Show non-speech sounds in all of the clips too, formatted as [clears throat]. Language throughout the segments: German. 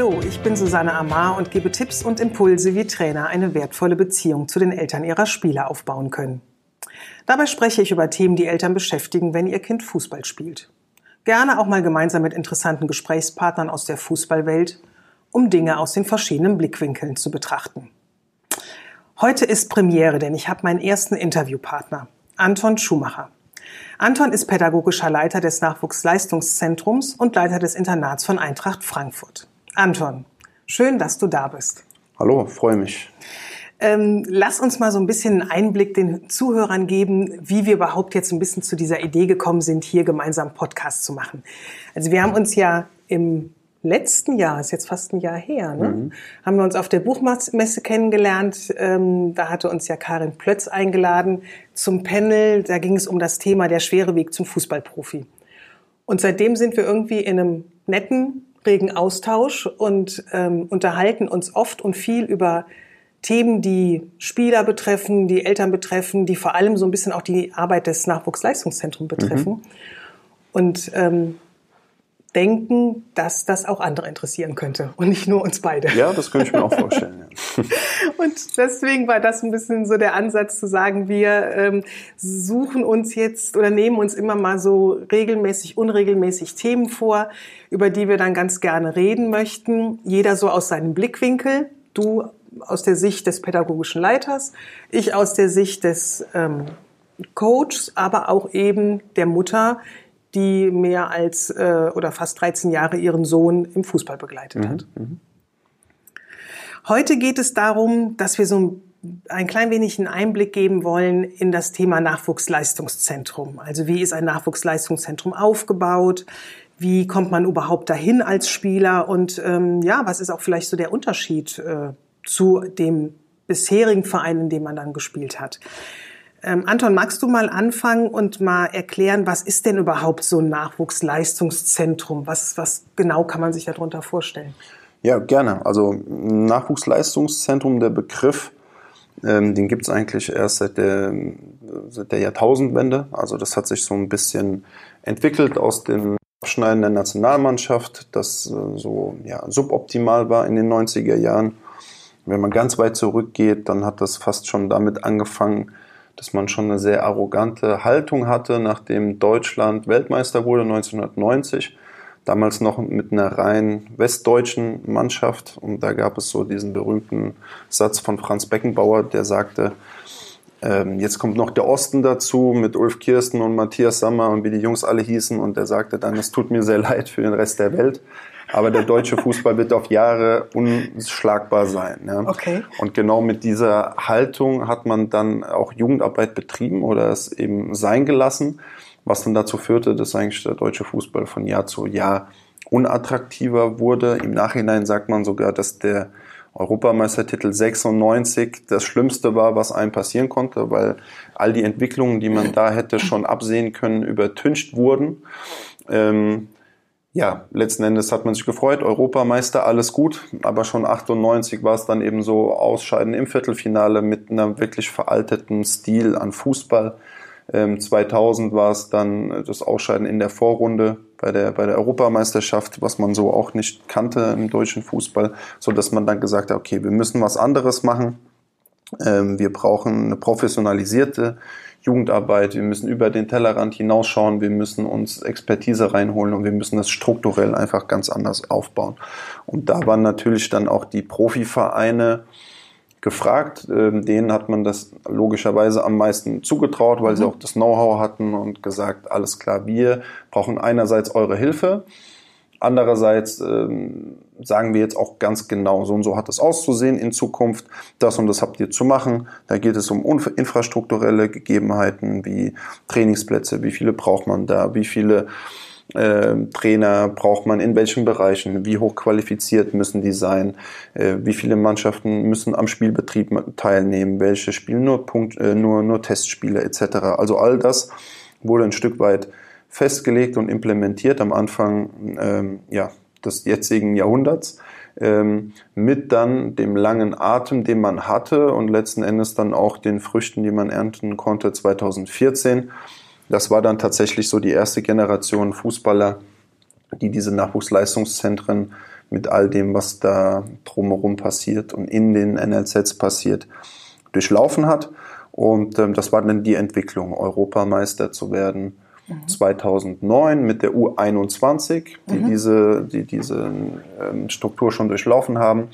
Hallo, ich bin Susanne Amar und gebe Tipps und Impulse, wie Trainer eine wertvolle Beziehung zu den Eltern ihrer Spieler aufbauen können. Dabei spreche ich über Themen, die Eltern beschäftigen, wenn ihr Kind Fußball spielt. Gerne auch mal gemeinsam mit interessanten Gesprächspartnern aus der Fußballwelt, um Dinge aus den verschiedenen Blickwinkeln zu betrachten. Heute ist Premiere, denn ich habe meinen ersten Interviewpartner, Anton Schumacher. Anton ist pädagogischer Leiter des Nachwuchsleistungszentrums und Leiter des Internats von Eintracht Frankfurt. Anton, schön, dass du da bist. Hallo, freue mich. Ähm, lass uns mal so ein bisschen einen Einblick den Zuhörern geben, wie wir überhaupt jetzt ein bisschen zu dieser Idee gekommen sind, hier gemeinsam Podcast zu machen. Also wir haben uns ja im letzten Jahr, ist jetzt fast ein Jahr her, ne? Mhm. haben wir uns auf der Buchmesse kennengelernt. Ähm, da hatte uns ja Karin Plötz eingeladen zum Panel. Da ging es um das Thema der schwere Weg zum Fußballprofi. Und seitdem sind wir irgendwie in einem netten regen Austausch und ähm, unterhalten uns oft und viel über Themen, die Spieler betreffen, die Eltern betreffen, die vor allem so ein bisschen auch die Arbeit des Nachwuchsleistungszentrums betreffen. Mhm. Und ähm, denken, dass das auch andere interessieren könnte und nicht nur uns beide. Ja, das könnte ich mir auch vorstellen. Ja. [laughs] und deswegen war das ein bisschen so der Ansatz zu sagen, wir ähm, suchen uns jetzt oder nehmen uns immer mal so regelmäßig, unregelmäßig Themen vor, über die wir dann ganz gerne reden möchten. Jeder so aus seinem Blickwinkel. Du aus der Sicht des pädagogischen Leiters, ich aus der Sicht des ähm, Coaches, aber auch eben der Mutter, die mehr als äh, oder fast 13 Jahre ihren Sohn im Fußball begleitet hat. Mhm, mhm. Heute geht es darum, dass wir so ein klein wenig einen Einblick geben wollen in das Thema Nachwuchsleistungszentrum. Also wie ist ein Nachwuchsleistungszentrum aufgebaut? Wie kommt man überhaupt dahin als Spieler? Und ähm, ja, was ist auch vielleicht so der Unterschied äh, zu dem bisherigen Verein, in dem man dann gespielt hat? Ähm, Anton, magst du mal anfangen und mal erklären, was ist denn überhaupt so ein Nachwuchsleistungszentrum? Was, was genau kann man sich darunter vorstellen? Ja, gerne. Also Nachwuchsleistungszentrum, der Begriff, ähm, den gibt es eigentlich erst seit der, seit der Jahrtausendwende. Also das hat sich so ein bisschen entwickelt aus dem Abschneiden der Nationalmannschaft, das äh, so ja, suboptimal war in den 90er Jahren. Wenn man ganz weit zurückgeht, dann hat das fast schon damit angefangen, dass man schon eine sehr arrogante Haltung hatte, nachdem Deutschland Weltmeister wurde 1990. Damals noch mit einer rein westdeutschen Mannschaft. Und da gab es so diesen berühmten Satz von Franz Beckenbauer, der sagte, ähm, jetzt kommt noch der Osten dazu mit Ulf Kirsten und Matthias Sammer und wie die Jungs alle hießen. Und der sagte dann, es tut mir sehr leid für den Rest der Welt aber der deutsche Fußball wird auf Jahre unschlagbar sein. Ja. Okay. Und genau mit dieser Haltung hat man dann auch Jugendarbeit betrieben oder es eben sein gelassen, was dann dazu führte, dass eigentlich der deutsche Fußball von Jahr zu Jahr unattraktiver wurde. Im Nachhinein sagt man sogar, dass der Europameistertitel 96 das Schlimmste war, was einem passieren konnte, weil all die Entwicklungen, die man da hätte schon absehen können, übertüncht wurden. Ähm, ja, letzten Endes hat man sich gefreut, Europameister, alles gut, aber schon 98 war es dann eben so Ausscheiden im Viertelfinale mit einem wirklich veralteten Stil an Fußball. 2000 ähm, war es dann das Ausscheiden in der Vorrunde bei der, bei der Europameisterschaft, was man so auch nicht kannte im deutschen Fußball, so dass man dann gesagt hat, okay, wir müssen was anderes machen. Ähm, wir brauchen eine professionalisierte Jugendarbeit, wir müssen über den Tellerrand hinausschauen, wir müssen uns Expertise reinholen und wir müssen das strukturell einfach ganz anders aufbauen. Und da waren natürlich dann auch die Profivereine gefragt. Ähm, denen hat man das logischerweise am meisten zugetraut, weil mhm. sie auch das Know-how hatten und gesagt, alles klar, wir brauchen einerseits eure Hilfe, Andererseits ähm, sagen wir jetzt auch ganz genau, so und so hat es auszusehen in Zukunft, das und das habt ihr zu machen. Da geht es um infrastrukturelle Gegebenheiten wie Trainingsplätze, wie viele braucht man da, wie viele äh, Trainer braucht man in welchen Bereichen, wie hoch qualifiziert müssen die sein, äh, wie viele Mannschaften müssen am Spielbetrieb teilnehmen, welche spielen nur Punkt, äh, nur, nur Testspiele etc. Also all das wurde ein Stück weit festgelegt und implementiert am Anfang ähm, ja, des jetzigen Jahrhunderts ähm, mit dann dem langen Atem, den man hatte und letzten Endes dann auch den Früchten, die man ernten konnte 2014 das war dann tatsächlich so die erste Generation Fußballer, die diese Nachwuchsleistungszentren mit all dem, was da drumherum passiert und in den NLZs passiert, durchlaufen hat. Und ähm, das war dann die Entwicklung, Europameister zu werden. Mhm. 2009 mit der U21, die mhm. diese, die diese ähm, Struktur schon durchlaufen haben.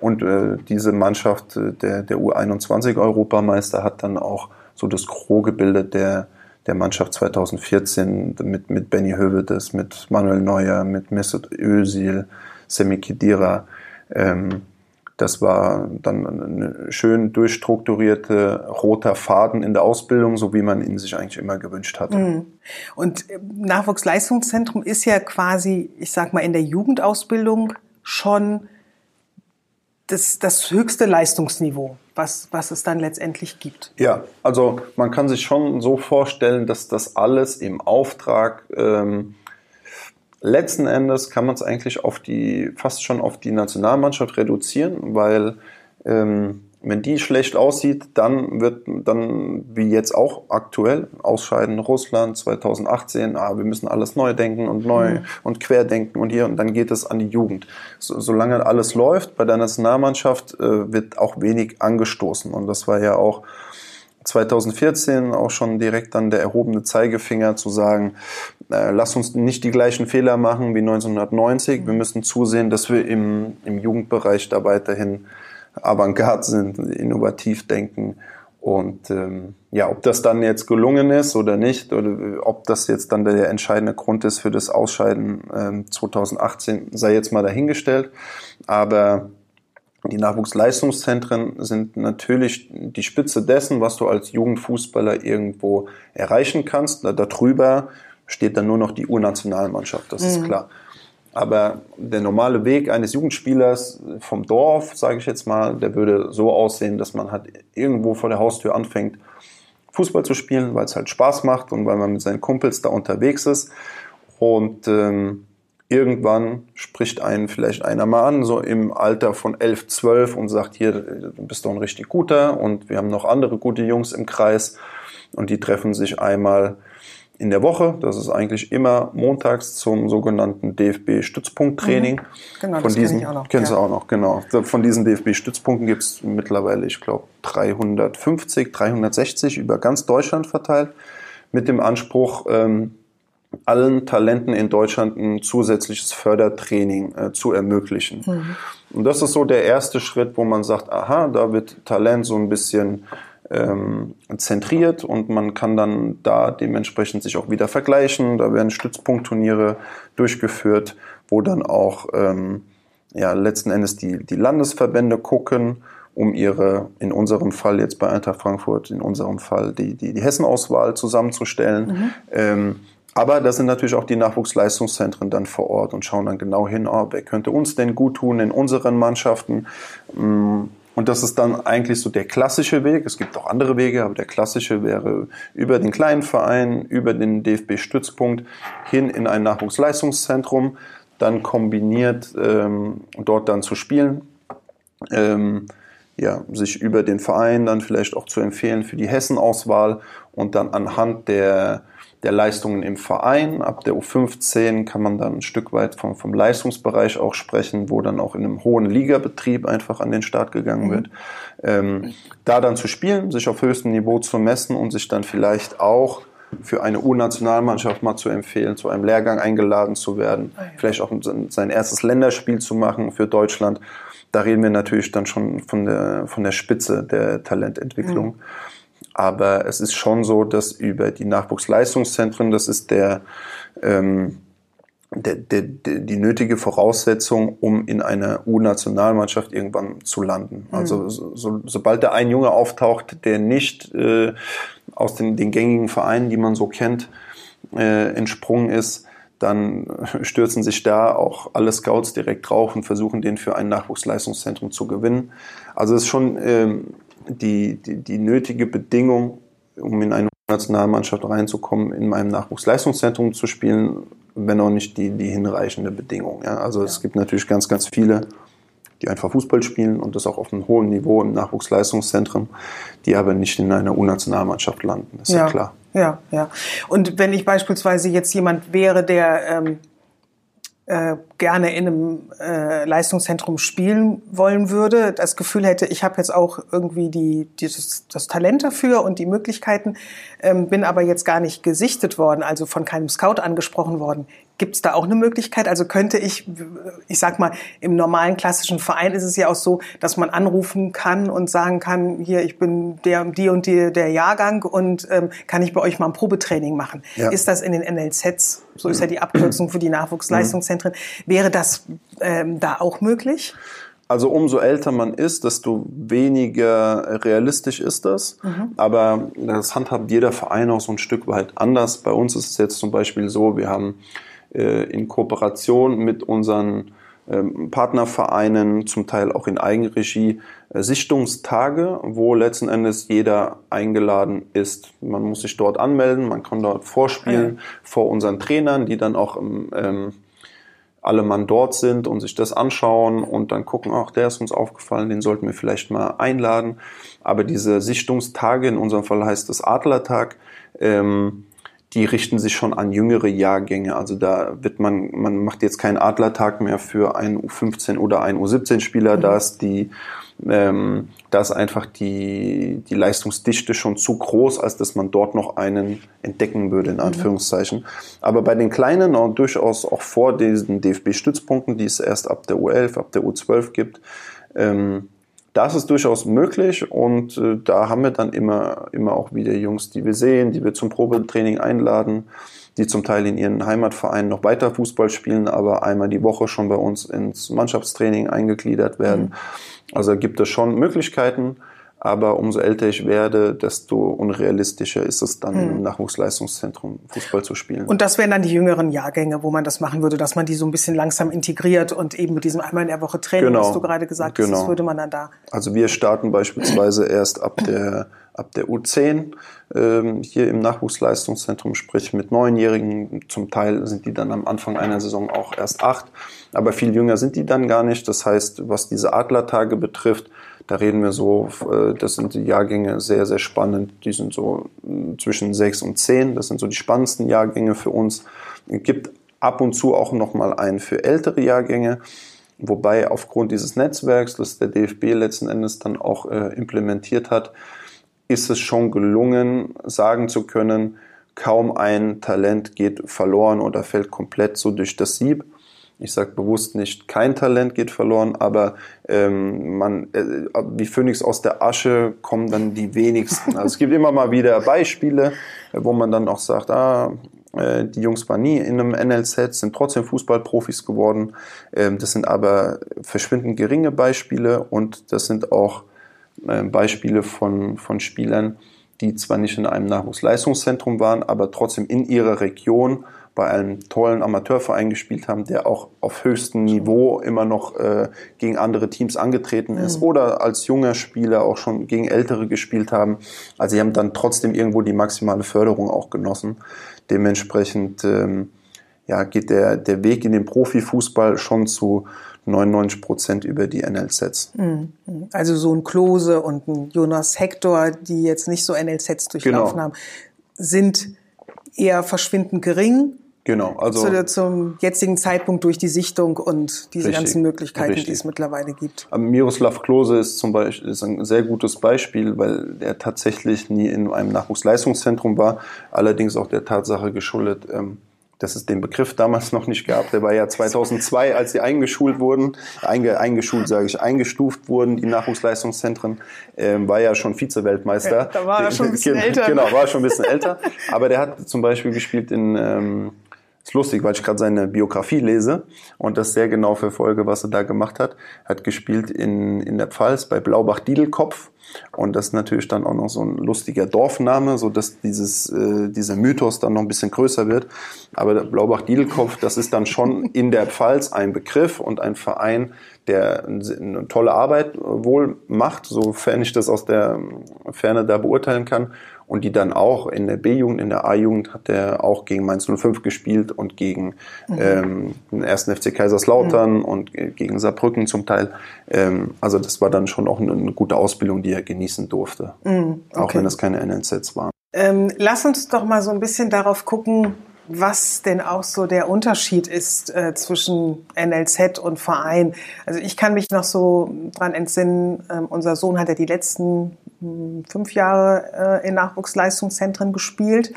Und äh, diese Mannschaft äh, der, der U21 Europameister hat dann auch so das Gros gebildet der der Mannschaft 2014 mit, mit Benny Hövedes, mit Manuel Neuer, mit Mesut Özil, Semi Khedira. Ähm, das war dann ein schön durchstrukturierte roter Faden in der Ausbildung, so wie man ihn sich eigentlich immer gewünscht hatte. Mhm. Und Nachwuchsleistungszentrum ist ja quasi, ich sag mal, in der Jugendausbildung schon das, das höchste Leistungsniveau, was, was es dann letztendlich gibt. Ja, also man kann sich schon so vorstellen, dass das alles im Auftrag ähm, letzten Endes kann man es eigentlich auf die fast schon auf die Nationalmannschaft reduzieren, weil ähm, wenn die schlecht aussieht, dann wird dann wie jetzt auch aktuell Ausscheiden Russland 2018, ah, wir müssen alles neu denken und neu mhm. und querdenken und hier und dann geht es an die Jugend. So, solange alles läuft bei der Nationalmannschaft äh, wird auch wenig angestoßen und das war ja auch 2014 auch schon direkt dann der erhobene Zeigefinger zu sagen, äh, lass uns nicht die gleichen Fehler machen wie 1990. Wir müssen zusehen, dass wir im, im Jugendbereich da weiterhin Avantgarde sind, innovativ denken. Und ähm, ja, ob das dann jetzt gelungen ist oder nicht, oder ob das jetzt dann der entscheidende Grund ist für das Ausscheiden ähm, 2018, sei jetzt mal dahingestellt. Aber die Nachwuchsleistungszentren sind natürlich die Spitze dessen, was du als Jugendfußballer irgendwo erreichen kannst. Da, darüber steht dann nur noch die U-Nationalmannschaft, das mhm. ist klar. Aber der normale Weg eines Jugendspielers vom Dorf, sage ich jetzt mal, der würde so aussehen, dass man halt irgendwo vor der Haustür anfängt, Fußball zu spielen, weil es halt Spaß macht und weil man mit seinen Kumpels da unterwegs ist. Und ähm, irgendwann spricht einen vielleicht einer mal an, so im Alter von 11, 12 und sagt, hier, du bist doch ein richtig guter und wir haben noch andere gute Jungs im Kreis und die treffen sich einmal in der Woche. Das ist eigentlich immer montags zum sogenannten DFB-Stützpunkttraining. Mhm. Genau, Von das diesen, ich auch noch. Kennst ja. du auch noch, genau. Von diesen DFB-Stützpunkten gibt es mittlerweile, ich glaube, 350, 360 über ganz Deutschland verteilt, mit dem Anspruch, ähm, allen Talenten in Deutschland ein zusätzliches Fördertraining äh, zu ermöglichen. Mhm. Und das ist so der erste Schritt, wo man sagt, aha, da wird Talent so ein bisschen ähm, zentriert und man kann dann da dementsprechend sich auch wieder vergleichen. Da werden Stützpunktturniere durchgeführt, wo dann auch ähm, ja, letzten Endes die, die Landesverbände gucken, um ihre, in unserem Fall jetzt bei Eintracht Frankfurt, in unserem Fall die, die, die Hessenauswahl zusammenzustellen. Mhm. Ähm, aber da sind natürlich auch die Nachwuchsleistungszentren dann vor Ort und schauen dann genau hin, oh, wer könnte uns denn gut tun in unseren Mannschaften. Mm, und das ist dann eigentlich so der klassische Weg. Es gibt auch andere Wege, aber der klassische wäre über den kleinen Verein, über den DFB-Stützpunkt hin in ein Nachwuchsleistungszentrum, dann kombiniert ähm, dort dann zu spielen. Ähm, ja, sich über den Verein dann vielleicht auch zu empfehlen für die Hessenauswahl und dann anhand der der Leistungen im Verein. Ab der U15 kann man dann ein Stück weit vom, vom Leistungsbereich auch sprechen, wo dann auch in einem hohen Ligabetrieb einfach an den Start gegangen mhm. wird. Ähm, da dann zu spielen, sich auf höchstem Niveau zu messen und sich dann vielleicht auch für eine U-Nationalmannschaft mal zu empfehlen, zu einem Lehrgang eingeladen zu werden, ah, vielleicht auch sein erstes Länderspiel zu machen für Deutschland. Da reden wir natürlich dann schon von der, von der Spitze der Talententwicklung. Mhm. Aber es ist schon so, dass über die Nachwuchsleistungszentren, das ist der, ähm, der, der, der, die nötige Voraussetzung, um in einer U-Nationalmannschaft irgendwann zu landen. Mhm. Also so, so, sobald da ein Junge auftaucht, der nicht äh, aus den, den gängigen Vereinen, die man so kennt, äh, entsprungen ist, dann stürzen sich da auch alle Scouts direkt drauf und versuchen den für ein Nachwuchsleistungszentrum zu gewinnen. Also es ist schon ähm, die, die, die nötige Bedingung, um in eine Nationalmannschaft reinzukommen, in meinem Nachwuchsleistungszentrum zu spielen, wenn auch nicht die, die hinreichende Bedingung. Ja? Also ja. es gibt natürlich ganz, ganz viele, die einfach Fußball spielen und das auch auf einem hohen Niveau im Nachwuchsleistungszentrum, die aber nicht in einer U-Nationalmannschaft landen. Das ist ja, ja klar. Ja, ja. Und wenn ich beispielsweise jetzt jemand wäre, der ähm, äh, gerne in einem äh, Leistungszentrum spielen wollen würde, das Gefühl hätte, ich habe jetzt auch irgendwie die, dieses, das Talent dafür und die Möglichkeiten, ähm, bin aber jetzt gar nicht gesichtet worden, also von keinem Scout angesprochen worden. Gibt es da auch eine Möglichkeit? Also könnte ich, ich sag mal, im normalen klassischen Verein ist es ja auch so, dass man anrufen kann und sagen kann, hier, ich bin der, die und die, der Jahrgang und ähm, kann ich bei euch mal ein Probetraining machen. Ja. Ist das in den NLZs, so ist ja die Abkürzung für die Nachwuchsleistungszentren, wäre das ähm, da auch möglich? Also umso älter man ist, desto weniger realistisch ist das. Mhm. Aber das handhabt jeder Verein auch so ein Stück weit anders. Bei uns ist es jetzt zum Beispiel so, wir haben in Kooperation mit unseren ähm, Partnervereinen, zum Teil auch in Eigenregie, äh, Sichtungstage, wo letzten Endes jeder eingeladen ist. Man muss sich dort anmelden, man kann dort vorspielen ja. vor unseren Trainern, die dann auch ähm, alle Mann dort sind und sich das anschauen und dann gucken, ach, der ist uns aufgefallen, den sollten wir vielleicht mal einladen. Aber diese Sichtungstage, in unserem Fall heißt es Adlertag, ähm, die richten sich schon an jüngere Jahrgänge. Also da wird man, man macht jetzt keinen Adlertag mehr für einen U15 oder einen U17-Spieler, mhm. da ist die, ähm, da ist einfach die, die Leistungsdichte schon zu groß, als dass man dort noch einen entdecken würde, in mhm. Anführungszeichen. Aber bei den Kleinen auch durchaus auch vor diesen DFB-Stützpunkten, die es erst ab der U11, ab der U12 gibt, ähm, das ist durchaus möglich und äh, da haben wir dann immer, immer auch wieder Jungs, die wir sehen, die wir zum Probetraining einladen, die zum Teil in ihren Heimatvereinen noch weiter Fußball spielen, aber einmal die Woche schon bei uns ins Mannschaftstraining eingegliedert werden. Mhm. Also gibt es schon Möglichkeiten. Aber umso älter ich werde, desto unrealistischer ist es dann mhm. im Nachwuchsleistungszentrum Fußball zu spielen. Und das wären dann die jüngeren Jahrgänge, wo man das machen würde, dass man die so ein bisschen langsam integriert und eben mit diesem einmal in der Woche Training, genau. was du gerade gesagt genau. hast, das würde man dann da. Also wir starten beispielsweise erst ab der ab der U10 ähm, hier im Nachwuchsleistungszentrum, sprich mit Neunjährigen. Zum Teil sind die dann am Anfang einer Saison auch erst acht, aber viel jünger sind die dann gar nicht. Das heißt, was diese Adlertage betrifft, da reden wir so, äh, das sind die Jahrgänge sehr, sehr spannend. Die sind so äh, zwischen sechs und zehn. Das sind so die spannendsten Jahrgänge für uns. Es gibt ab und zu auch nochmal einen für ältere Jahrgänge. Wobei aufgrund dieses Netzwerks, das der DFB letzten Endes dann auch äh, implementiert hat, ist es schon gelungen, sagen zu können, kaum ein Talent geht verloren oder fällt komplett so durch das Sieb ich sage bewusst nicht, kein Talent geht verloren, aber ähm, man, äh, wie Phönix aus der Asche kommen dann die wenigsten. Also es gibt immer mal wieder Beispiele, wo man dann auch sagt, ah, äh, die Jungs waren nie in einem NLZ, sind trotzdem Fußballprofis geworden. Ähm, das sind aber verschwindend geringe Beispiele und das sind auch äh, Beispiele von, von Spielern, die zwar nicht in einem Nachwuchsleistungszentrum waren, aber trotzdem in ihrer Region bei einem tollen Amateurverein gespielt haben, der auch auf höchstem Niveau immer noch äh, gegen andere Teams angetreten ist mhm. oder als junger Spieler auch schon gegen Ältere gespielt haben. Also sie haben dann trotzdem irgendwo die maximale Förderung auch genossen. Dementsprechend ähm, ja, geht der, der Weg in den Profifußball schon zu 99 Prozent über die NLZs. Mhm. Also so ein Klose und ein Jonas Hector, die jetzt nicht so NLZs durchlaufen genau. haben, sind eher verschwindend gering Genau, also zu, zum jetzigen Zeitpunkt durch die Sichtung und diese richtig, ganzen Möglichkeiten, richtig. die es mittlerweile gibt. Miroslav Klose ist zum Beispiel ist ein sehr gutes Beispiel, weil er tatsächlich nie in einem Nachwuchsleistungszentrum war, allerdings auch der Tatsache geschuldet, ähm, dass es den Begriff damals [laughs] noch nicht gab. Der war ja 2002, als sie eingeschult wurden, einge, eingeschult sage ich, eingestuft wurden, die Nachwuchsleistungszentren, ähm, war ja schon Vize-Weltmeister. Ja, da war er schon ein bisschen [laughs] älter. Genau, war schon ein bisschen älter. Aber der hat zum Beispiel gespielt in ähm, ist lustig, weil ich gerade seine Biografie lese und das sehr genau verfolge, was er da gemacht hat. Er hat gespielt in, in der Pfalz bei Blaubach-Diedelkopf und das ist natürlich dann auch noch so ein lustiger Dorfname, so dass dieses, äh, dieser Mythos dann noch ein bisschen größer wird. Aber Blaubach-Diedelkopf, das ist dann schon in der Pfalz ein Begriff und ein Verein, der eine tolle Arbeit wohl macht, sofern ich das aus der Ferne da beurteilen kann und die dann auch in der B-Jugend, in der A-Jugend hat er auch gegen Mainz 05 gespielt und gegen mhm. ähm, den ersten FC Kaiserslautern mhm. und gegen Saarbrücken zum Teil. Ähm, also das war dann schon auch eine, eine gute Ausbildung, die er genießen durfte, mhm. okay. auch wenn es keine NNZs waren. Ähm, lass uns doch mal so ein bisschen darauf gucken, was denn auch so der Unterschied ist äh, zwischen NLZ und Verein. Also ich kann mich noch so dran entsinnen, äh, unser Sohn hat ja die letzten fünf Jahre äh, in Nachwuchsleistungszentren gespielt.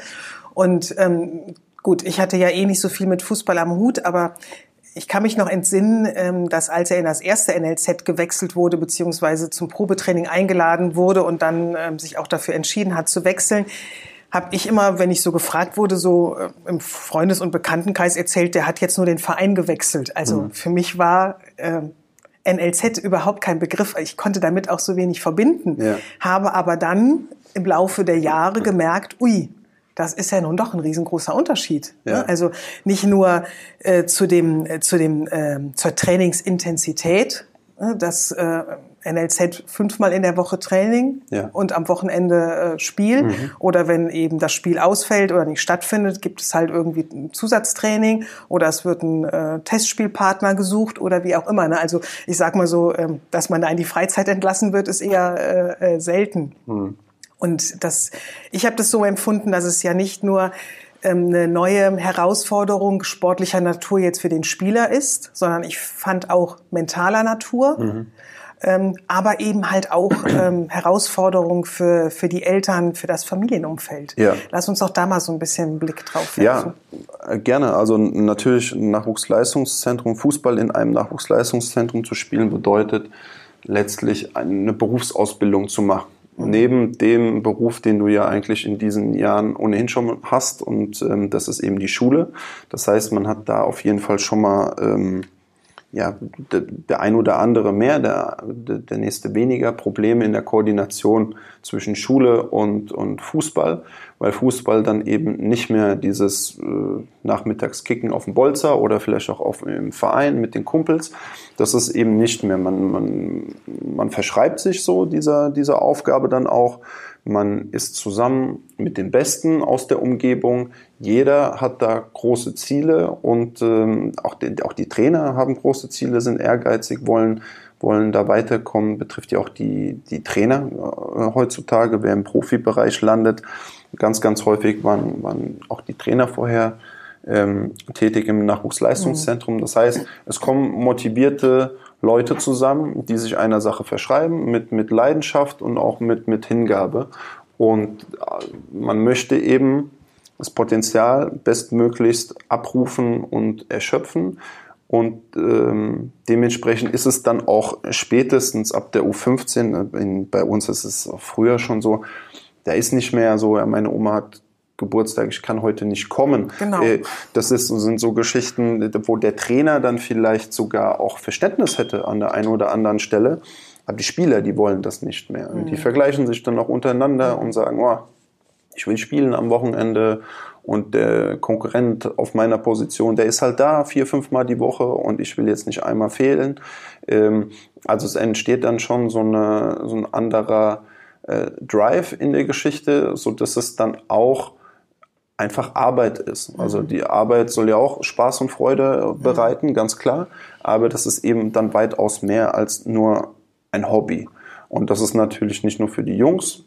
Und ähm, gut, ich hatte ja eh nicht so viel mit Fußball am Hut, aber ich kann mich noch entsinnen, ähm, dass als er in das erste NLZ gewechselt wurde, beziehungsweise zum Probetraining eingeladen wurde und dann ähm, sich auch dafür entschieden hat zu wechseln, habe ich immer, wenn ich so gefragt wurde, so äh, im Freundes- und Bekanntenkreis erzählt, der hat jetzt nur den Verein gewechselt. Also mhm. für mich war äh, NLZ überhaupt kein Begriff. Ich konnte damit auch so wenig verbinden, ja. habe aber dann im Laufe der Jahre gemerkt, ui, das ist ja nun doch ein riesengroßer Unterschied. Ne? Ja. Also nicht nur äh, zu dem, äh, zu dem, äh, zur Trainingsintensität, ne? das äh, NLZ fünfmal in der Woche Training ja. und am Wochenende äh, Spiel. Mhm. Oder wenn eben das Spiel ausfällt oder nicht stattfindet, gibt es halt irgendwie ein Zusatztraining oder es wird ein äh, Testspielpartner gesucht oder wie auch immer. Ne? Also ich sag mal so, ähm, dass man da in die Freizeit entlassen wird, ist eher äh, äh, selten. Mhm. Und das, ich habe das so empfunden, dass es ja nicht nur ähm, eine neue Herausforderung sportlicher Natur jetzt für den Spieler ist, sondern ich fand auch mentaler Natur. Mhm ähm, aber eben halt auch ähm, Herausforderungen für, für die Eltern, für das Familienumfeld. Ja. Lass uns doch da mal so ein bisschen einen Blick drauf werfen. Ja, äh, gerne. Also natürlich ein Nachwuchsleistungszentrum, Fußball in einem Nachwuchsleistungszentrum zu spielen bedeutet letztlich eine Berufsausbildung zu machen. Mhm. Neben dem Beruf, den du ja eigentlich in diesen Jahren ohnehin schon hast, und ähm, das ist eben die Schule. Das heißt, man hat da auf jeden Fall schon mal ähm, ja, der, der ein oder andere mehr, der, der nächste weniger Probleme in der Koordination zwischen Schule und, und Fußball, weil Fußball dann eben nicht mehr dieses äh, Nachmittagskicken auf dem Bolzer oder vielleicht auch auf, im Verein mit den Kumpels, das ist eben nicht mehr. Man, man, man verschreibt sich so dieser, dieser Aufgabe dann auch man ist zusammen mit den Besten aus der Umgebung. Jeder hat da große Ziele und ähm, auch, die, auch die Trainer haben große Ziele, sind ehrgeizig, wollen, wollen da weiterkommen. Betrifft ja auch die, die Trainer äh, heutzutage, wer im Profibereich landet. Ganz, ganz häufig waren, waren auch die Trainer vorher ähm, tätig im Nachwuchsleistungszentrum. Das heißt, es kommen motivierte Leute zusammen, die sich einer Sache verschreiben, mit, mit Leidenschaft und auch mit, mit Hingabe. Und äh, man möchte eben das Potenzial bestmöglichst abrufen und erschöpfen. Und ähm, dementsprechend ist es dann auch spätestens ab der U15, äh, in, bei uns ist es früher schon so, da ist nicht mehr so, ja, meine Oma hat Geburtstag, ich kann heute nicht kommen. Genau. Äh, das ist, sind so Geschichten, wo der Trainer dann vielleicht sogar auch Verständnis hätte an der einen oder anderen Stelle. Aber die Spieler, die wollen das nicht mehr. Mhm. Die vergleichen sich dann auch untereinander und sagen, oh, ich will spielen am Wochenende und der Konkurrent auf meiner Position, der ist halt da vier, fünfmal die Woche und ich will jetzt nicht einmal fehlen. Ähm, also es entsteht dann schon so, eine, so ein anderer äh, Drive in der Geschichte, so dass es dann auch einfach Arbeit ist. Also mhm. die Arbeit soll ja auch Spaß und Freude bereiten, ganz klar. Aber das ist eben dann weitaus mehr als nur ein Hobby. Und das ist natürlich nicht nur für die Jungs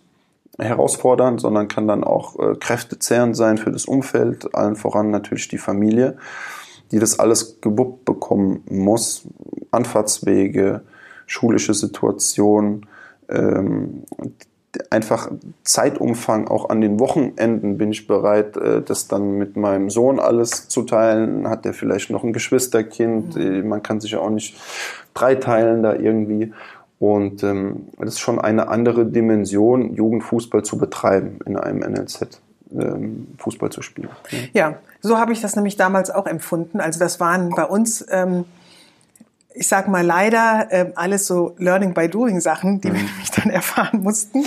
herausfordernd, sondern kann dann auch äh, kräftezehrend sein für das Umfeld, allen voran natürlich die Familie, die das alles gewuppt bekommen muss. Anfahrtswege, schulische Situation, ähm, einfach Zeitumfang, auch an den Wochenenden bin ich bereit, äh, das dann mit meinem Sohn alles zu teilen. Hat der vielleicht noch ein Geschwisterkind? Mhm. Äh, man kann sich ja auch nicht dreiteilen da irgendwie. Und ähm, das ist schon eine andere Dimension, Jugendfußball zu betreiben in einem NLZ. ähm, Fußball zu spielen. Ja, so habe ich das nämlich damals auch empfunden. Also das waren bei uns, ähm, ich sag mal leider, ähm, alles so Learning by Doing Sachen, die mhm. wir [laughs] nämlich dann erfahren mussten,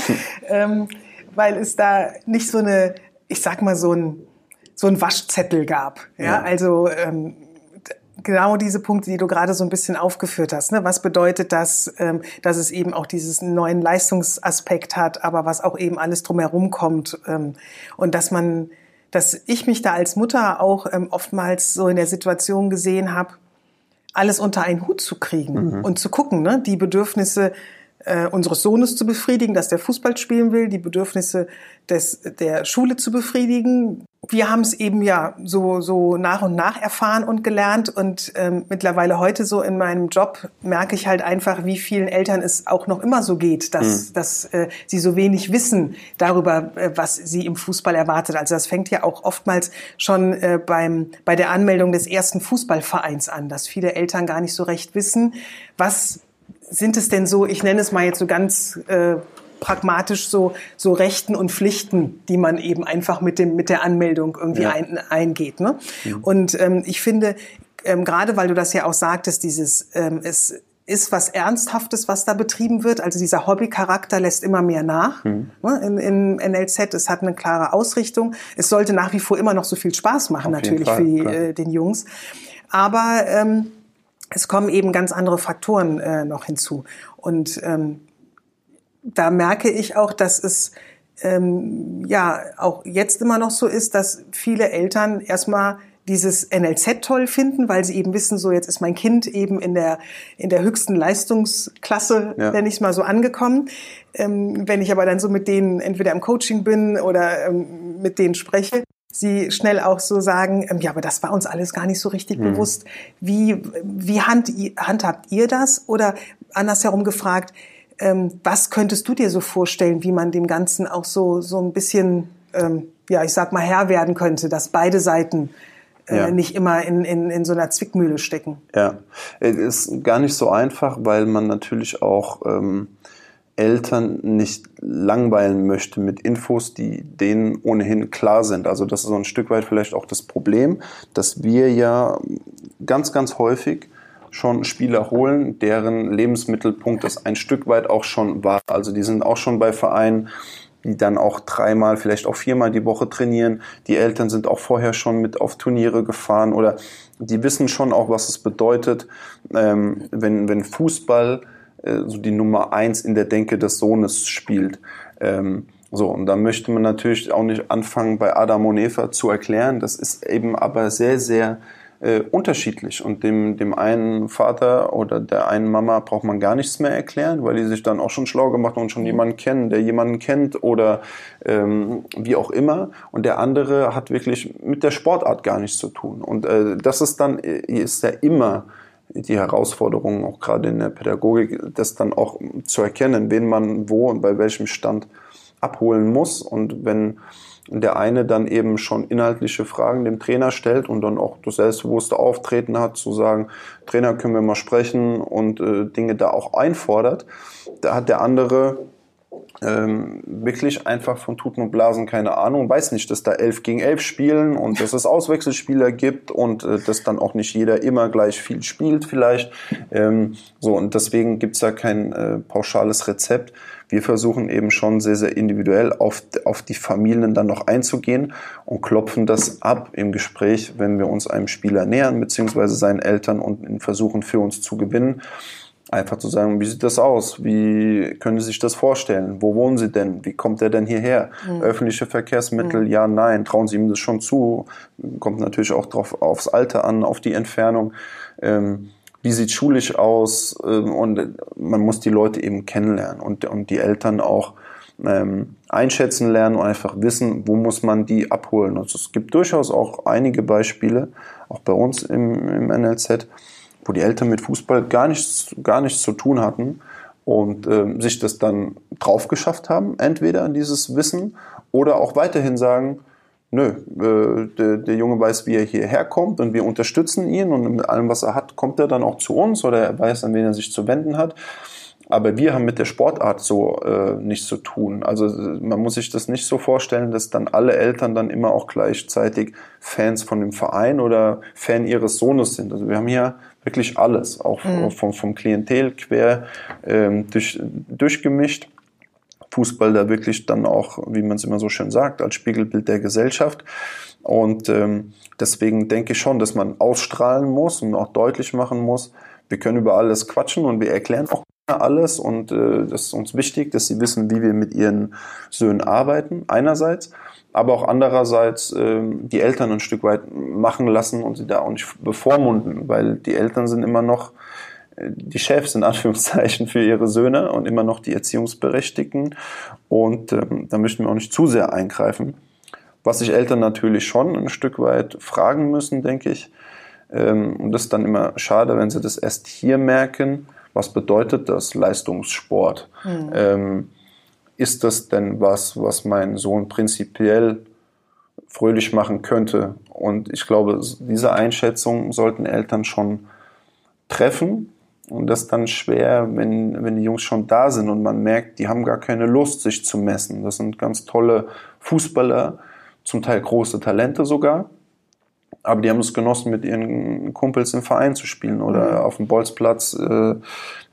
ähm, weil es da nicht so eine, ich sag mal so ein so ein Waschzettel gab. Ja, ja. also ähm, genau diese Punkte, die du gerade so ein bisschen aufgeführt hast. Ne? Was bedeutet das, ähm, dass es eben auch diesen neuen Leistungsaspekt hat, aber was auch eben alles drumherum kommt ähm, und dass man, dass ich mich da als Mutter auch ähm, oftmals so in der Situation gesehen habe, alles unter einen Hut zu kriegen mhm. und zu gucken, ne? die Bedürfnisse äh, unseres Sohnes zu befriedigen, dass der Fußball spielen will, die Bedürfnisse des, der Schule zu befriedigen. Wir haben es eben ja so, so nach und nach erfahren und gelernt und ähm, mittlerweile heute so in meinem Job merke ich halt einfach, wie vielen Eltern es auch noch immer so geht, dass, mhm. dass äh, sie so wenig wissen darüber, äh, was sie im Fußball erwartet. Also das fängt ja auch oftmals schon äh, beim, bei der Anmeldung des ersten Fußballvereins an, dass viele Eltern gar nicht so recht wissen, was sind es denn so, ich nenne es mal jetzt so ganz äh, pragmatisch so, so Rechten und Pflichten, die man eben einfach mit, dem, mit der Anmeldung irgendwie ja. ein, eingeht. Ne? Ja. Und ähm, ich finde, ähm, gerade weil du das ja auch sagtest, dieses, ähm, es ist was Ernsthaftes, was da betrieben wird. Also dieser Hobbycharakter lässt immer mehr nach mhm. ne, in, in NLZ. Es hat eine klare Ausrichtung. Es sollte nach wie vor immer noch so viel Spaß machen, Auf natürlich Fall, für die, äh, den Jungs. Aber ähm, es kommen eben ganz andere Faktoren äh, noch hinzu. Und ähm, da merke ich auch, dass es ähm, ja auch jetzt immer noch so ist, dass viele Eltern erstmal dieses NLZ toll finden, weil sie eben wissen, so jetzt ist mein Kind eben in der in der höchsten Leistungsklasse, ja. wenn ich mal so angekommen. Ähm, wenn ich aber dann so mit denen entweder im Coaching bin oder ähm, mit denen spreche, Sie schnell auch so sagen, ähm, ja, aber das war uns alles gar nicht so richtig hm. bewusst. Wie, wie hand, handhabt ihr das? Oder andersherum gefragt, ähm, was könntest du dir so vorstellen, wie man dem Ganzen auch so, so ein bisschen, ähm, ja, ich sag mal, Herr werden könnte, dass beide Seiten äh, ja. nicht immer in, in, in so einer Zwickmühle stecken? Ja, es ist gar nicht so einfach, weil man natürlich auch ähm, Eltern nicht langweilen möchte mit Infos, die denen ohnehin klar sind. Also das ist so ein Stück weit vielleicht auch das Problem, dass wir ja ganz, ganz häufig schon Spieler holen, deren Lebensmittelpunkt das ein Stück weit auch schon war. Also die sind auch schon bei Vereinen, die dann auch dreimal, vielleicht auch viermal die Woche trainieren. Die Eltern sind auch vorher schon mit auf Turniere gefahren oder die wissen schon auch, was es bedeutet, ähm, wenn, wenn Fußball äh, so die Nummer eins in der Denke des Sohnes spielt. Ähm, so, und da möchte man natürlich auch nicht anfangen, bei Adam und Eva zu erklären. Das ist eben aber sehr, sehr äh, unterschiedlich. Und dem, dem einen Vater oder der einen Mama braucht man gar nichts mehr erklären, weil die sich dann auch schon schlau gemacht und schon jemanden kennen, der jemanden kennt oder ähm, wie auch immer. Und der andere hat wirklich mit der Sportart gar nichts zu tun. Und äh, das ist dann, äh, ist ja immer die Herausforderungen, auch gerade in der Pädagogik, das dann auch zu erkennen, wen man wo und bei welchem Stand abholen muss. Und wenn der eine dann eben schon inhaltliche Fragen dem Trainer stellt und dann auch das selbstbewusste Auftreten hat, zu sagen, Trainer, können wir mal sprechen und äh, Dinge da auch einfordert, da hat der andere ähm, wirklich einfach von Tuten und Blasen keine Ahnung, weiß nicht, dass da elf gegen elf spielen und dass es Auswechselspieler gibt und äh, dass dann auch nicht jeder immer gleich viel spielt vielleicht. Ähm, so und deswegen gibt's da kein äh, pauschales Rezept. Wir versuchen eben schon sehr, sehr individuell auf, auf die Familien dann noch einzugehen und klopfen das ab im Gespräch, wenn wir uns einem Spieler nähern, beziehungsweise seinen Eltern und versuchen für uns zu gewinnen einfach zu sagen, wie sieht das aus? Wie können Sie sich das vorstellen? Wo wohnen Sie denn? Wie kommt er denn hierher? Mhm. Öffentliche Verkehrsmittel, mhm. ja, nein. Trauen Sie ihm das schon zu? Kommt natürlich auch drauf, aufs Alter an, auf die Entfernung. Ähm, wie sieht schulisch aus? Ähm, und man muss die Leute eben kennenlernen und, und die Eltern auch ähm, einschätzen lernen und einfach wissen, wo muss man die abholen. Also es gibt durchaus auch einige Beispiele, auch bei uns im, im NLZ, wo die Eltern mit Fußball gar nichts, gar nichts zu tun hatten und äh, sich das dann drauf geschafft haben, entweder dieses Wissen oder auch weiterhin sagen, nö, äh, der, der Junge weiß, wie er hierher kommt und wir unterstützen ihn und mit allem, was er hat, kommt er dann auch zu uns oder er weiß, an wen er sich zu wenden hat. Aber wir haben mit der Sportart so äh, nichts zu tun. Also man muss sich das nicht so vorstellen, dass dann alle Eltern dann immer auch gleichzeitig Fans von dem Verein oder Fan ihres Sohnes sind. Also wir haben hier wirklich alles, auch mhm. vom, vom Klientel quer ähm, durch, durchgemischt. Fußball da wirklich dann auch, wie man es immer so schön sagt, als Spiegelbild der Gesellschaft. Und ähm, deswegen denke ich schon, dass man ausstrahlen muss und auch deutlich machen muss, wir können über alles quatschen und wir erklären auch alles und äh, das ist uns wichtig, dass sie wissen, wie wir mit ihren Söhnen arbeiten, einerseits, aber auch andererseits äh, die Eltern ein Stück weit machen lassen und sie da auch nicht bevormunden, weil die Eltern sind immer noch die Chefs in Anführungszeichen für ihre Söhne und immer noch die Erziehungsberechtigten und ähm, da möchten wir auch nicht zu sehr eingreifen. Was sich Eltern natürlich schon ein Stück weit fragen müssen, denke ich, ähm, und das ist dann immer schade, wenn sie das erst hier merken, was bedeutet das Leistungssport? Mhm. Ähm, ist das denn was, was mein Sohn prinzipiell fröhlich machen könnte? Und ich glaube, diese Einschätzung sollten Eltern schon treffen. Und das ist dann schwer, wenn, wenn die Jungs schon da sind und man merkt, die haben gar keine Lust, sich zu messen. Das sind ganz tolle Fußballer, zum Teil große Talente sogar aber die haben es genossen, mit ihren Kumpels im Verein zu spielen oder mhm. auf dem Bolzplatz äh,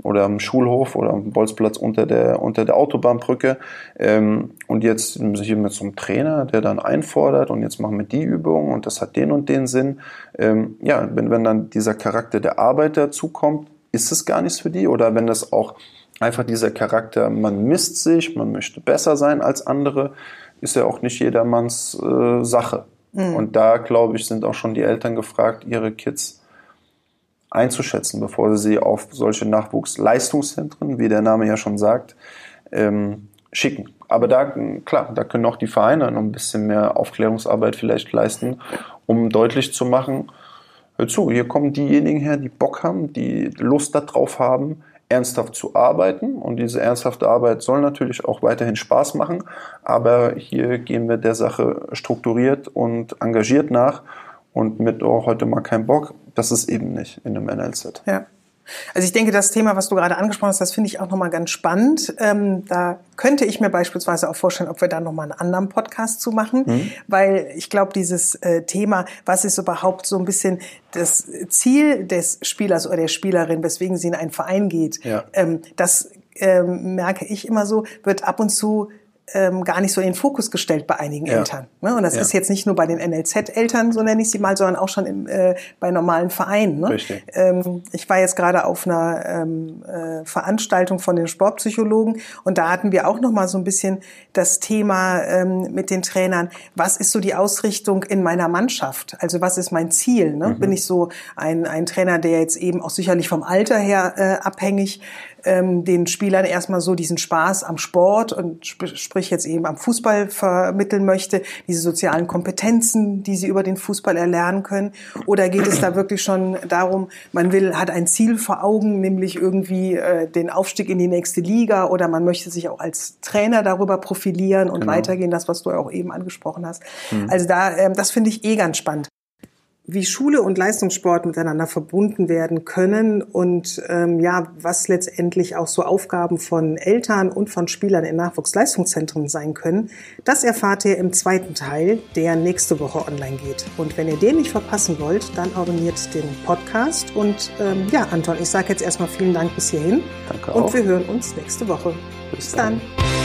oder am Schulhof oder am Bolzplatz unter der, unter der Autobahnbrücke. Ähm, und jetzt hier mit so einem Trainer, der dann einfordert und jetzt machen wir die Übung und das hat den und den Sinn. Ähm, ja, wenn, wenn dann dieser Charakter der Arbeit dazukommt, ist es gar nichts für die oder wenn das auch einfach dieser Charakter, man misst sich, man möchte besser sein als andere, ist ja auch nicht jedermanns äh, Sache. Mhm. Und da, glaube ich, sind auch schon die Eltern gefragt, ihre Kids einzuschätzen, bevor sie sie auf solche Nachwuchsleistungszentren, wie der Name ja schon sagt, ähm, schicken. Aber da, klar, da können auch die Vereine noch ein bisschen mehr Aufklärungsarbeit vielleicht leisten, um deutlich zu machen, hör zu, hier kommen diejenigen her, die Bock haben, die Lust darauf haben, ernsthaft zu arbeiten. Und diese ernsthafte Arbeit soll natürlich auch weiterhin Spaß machen. Aber hier gehen wir der Sache strukturiert und engagiert nach. Und mit, oh, heute mal kein Bock, das ist eben nicht in einem NLZ. Ja. Also ich denke, das Thema, was du gerade angesprochen hast, das finde ich auch nochmal ganz spannend. Ähm, da könnte ich mir beispielsweise auch vorstellen, ob wir da nochmal einen anderen Podcast zu machen, mhm. weil ich glaube, dieses äh, Thema, was ist überhaupt so ein bisschen das Ziel des Spielers oder der Spielerin, weswegen sie in einen Verein geht, ja. ähm, das ähm, merke ich immer so, wird ab und zu ähm, gar nicht so in den Fokus gestellt bei einigen ja. Eltern. Ne? Und das ja. ist jetzt nicht nur bei den NLZ-Eltern, so nenne ich sie mal, sondern auch schon im, äh, bei normalen Vereinen. Ne? Ähm, ich war jetzt gerade auf einer ähm, äh, Veranstaltung von den Sportpsychologen und da hatten wir auch noch mal so ein bisschen das Thema ähm, mit den Trainern. Was ist so die Ausrichtung in meiner Mannschaft? Also was ist mein Ziel? Ne? Mhm. Bin ich so ein, ein Trainer, der jetzt eben auch sicherlich vom Alter her äh, abhängig ähm, den Spielern erstmal so diesen Spaß am Sport und sp sprich jetzt eben am Fußball vermitteln möchte, diese sozialen Kompetenzen, die sie über den Fußball erlernen können? Oder geht es da [clears throat] wirklich schon darum, man will, hat ein Ziel vor Augen, nämlich irgendwie äh, den Aufstieg in die nächste Liga oder man möchte sich auch als Trainer darüber profilieren und genau. weitergehen, das, was du auch eben angesprochen hast. Mhm. Also da, ähm, das finde ich eh ganz spannend wie Schule und Leistungssport miteinander verbunden werden können und ähm, ja, was letztendlich auch so Aufgaben von Eltern und von Spielern in Nachwuchsleistungszentren sein können, das erfahrt ihr im zweiten Teil, der nächste Woche online geht. Und wenn ihr den nicht verpassen wollt, dann abonniert den Podcast. Und ähm, ja, Anton, ich sage jetzt erstmal vielen Dank bis hierhin. Danke auch. Und wir hören uns nächste Woche. Bis, bis dann. dann.